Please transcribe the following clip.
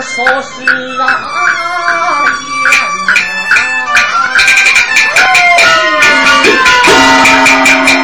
说是啊呀啊。